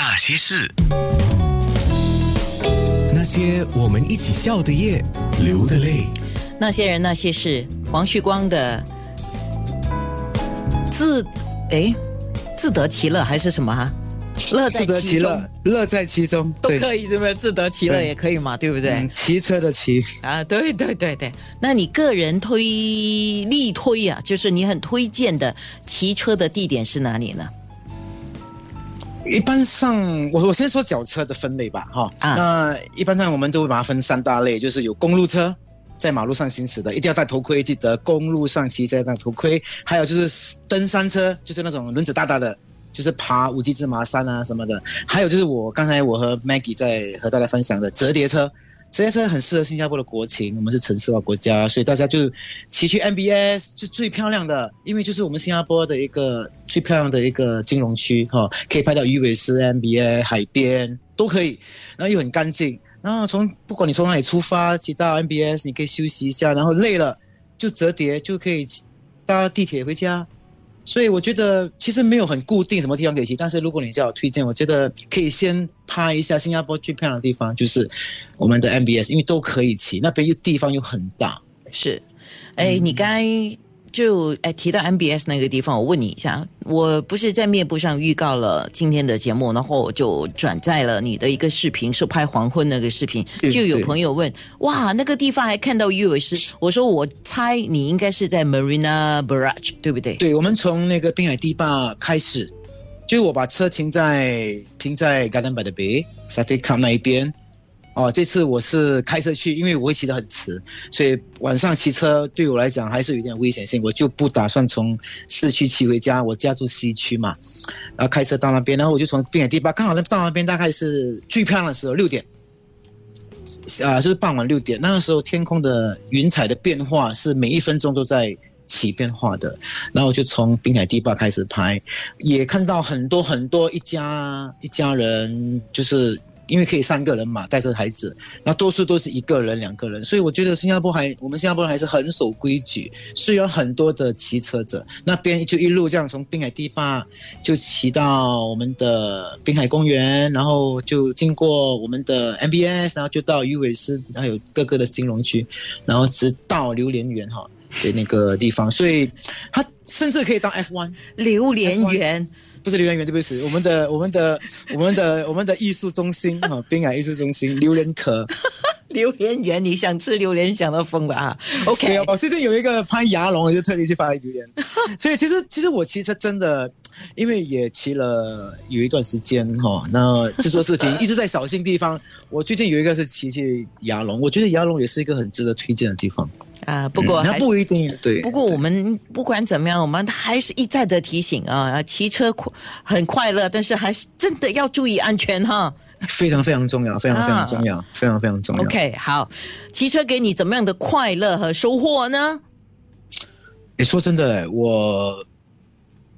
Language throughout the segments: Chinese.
那些事，那些我们一起笑的夜，流的泪。那些人那些事，黄旭光的自哎自得其乐还是什么哈？乐在其中乐，乐在其中，都，可以，是不是？自得其乐也可以嘛，对不对？嗯骑车的骑，啊，对对对对，那你个人推力推啊，就是你很推荐的骑车的地点是哪里呢？一般上，我我先说脚车的分类吧，哈。啊那一般上我们都会把它分三大类，就是有公路车，在马路上行驶的，一定要戴头盔，记得公路上骑车要戴头盔。还有就是登山车，就是那种轮子大大的，就是爬五级芝麻山啊什么的。还有就是我刚才我和 Maggie 在和大家分享的折叠车。折叠车很适合新加坡的国情，我们是城市化国家，所以大家就骑去 MBS 就最漂亮的，因为就是我们新加坡的一个最漂亮的一个金融区哈、可以拍到鱼尾狮、MBA 海边都可以，然后又很干净。然后从不管你从哪里出发，骑到 MBS，你可以休息一下，然后累了就折叠就可以搭地铁回家。所以我觉得其实没有很固定什么地方可以骑，但是如果你叫我推荐，我觉得可以先拍一下新加坡最漂亮的地方，就是我们的 MBS，因为都可以骑，那边又地方又很大。是，哎，你该就哎提到 MBS 那个地方，我问你一下，我不是在面部上预告了今天的节目，然后我就转载了你的一个视频，是拍黄昏那个视频，就有朋友问，哇，那个地方还看到鱼尾狮，我说我猜你应该是在 Marina Barrage，对不对？对，我们从那个滨海堤坝开始，就我把车停在停在 Garden by the Bay s a t e c a 那一边。哦，这次我是开车去，因为我会骑得很迟，所以晚上骑车对我来讲还是有点危险性，我就不打算从市区骑回家。我家住西区嘛，然后开车到那边，然后我就从滨海堤坝，刚好到那边大概是最漂亮的时候，六点。啊，就是傍晚六点，那个时候天空的云彩的变化是每一分钟都在起变化的。然后我就从滨海堤坝开始拍，也看到很多很多一家一家人，就是因为可以三个人嘛，带着孩子，然后多数都是一个人、两个人，所以我觉得新加坡还我们新加坡人还是很守规矩，虽然很多的骑车者，那边就一路这样从滨海堤坝就骑到我们的滨海公园，然后就经过我们的 MBS，然后就到鱼尾狮，还有各个的金融区，然后直到榴莲园哈的那个地方，所以它甚至可以当 F1。榴莲园。不是榴莲园，对不起，我们的我们的我们的我们的艺术中心哈，滨海艺术中心榴莲壳。榴莲园，你想吃榴莲想到疯了啊！OK，对哦，最近有一个拍牙龙，我就特地去拍榴莲。所以其实其实我其实真的，因为也骑了有一段时间哈、那制作视频 一直在小心地方。我最近有一个是骑去牙龙，我觉得牙龙也是一个很值得推荐的地方。啊，不过嗯它还不一定对。不过我们不管怎么样，我们还是一再的提醒啊，骑车快很快乐，但是还是真的要注意安全哈。非常非常重要，非常非常重要，非常非常重要。OK，好，骑车给你怎么样的快乐和收获呢？你，说真的，我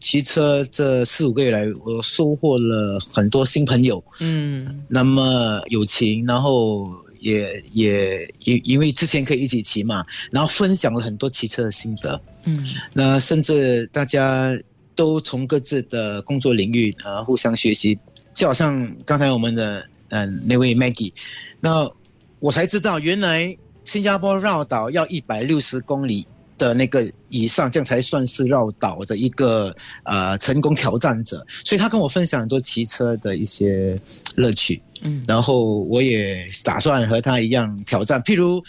骑车这四五个月来，我收获了很多新朋友，嗯。那么友情，然后也也因因为之前可以一起骑嘛，然后分享了很多骑车的心得，嗯。那甚至大家都从各自的工作领域啊、互相学习，就好像刚才我们的嗯、那位 Maggie，那我才知道原来新加坡绕岛要一百六十公里的那个以上，这样才算是绕岛的一个呃成功挑战者。所以他跟我分享很多骑车的一些乐趣，嗯然后我也打算和他一样挑战，譬如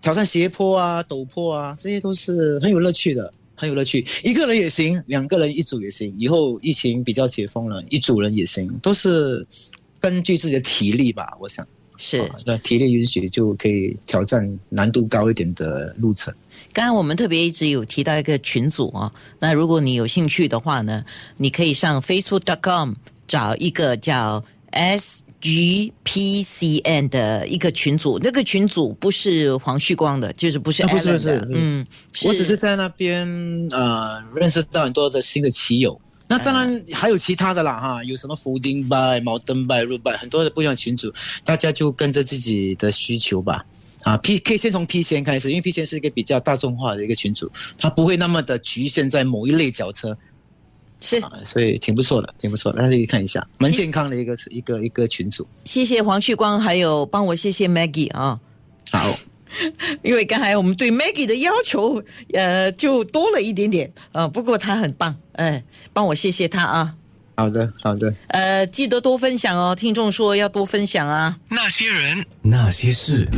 挑战斜坡啊、陡坡啊，这些都是很有乐趣的。很有乐趣，一个人也行，两个人一组也行。以后疫情比较解封了，一组人也行，都是根据自己的体力吧。我想，是。啊那体力允许就可以挑战难度高一点的路程。刚刚我们特别一直有提到一个群组哦，那如果你有兴趣的话呢，你可以上 facebook.com 找一个叫 SGPCN 的一个群组，那个群组不是黄旭光的，就是不是啊不是不是嗯，我只是在那边呃认识到很多的新的骑友。那当然还有其他的啦哈，有什么福丁拜、毛登拜、入拜，很多的不一样的群组，大家就跟着自己的需求吧。啊，P 可以先从 P 先开始，因为 P 先是一个比较大众化的一个群组，它不会那么的局限在某一类轿车。是啊，所以挺不错的，挺不错的，大家可以看一下，蛮健康的一个一个一个群组。谢谢黄旭光，还有帮我谢谢 Maggie 啊。好，因为刚才我们对 Maggie 的要求，呃，就多了一点点呃、不过他很棒，哎、帮我谢谢他啊。好的，好的。呃，记得多分享哦，听众说要多分享啊。那些人，那些事。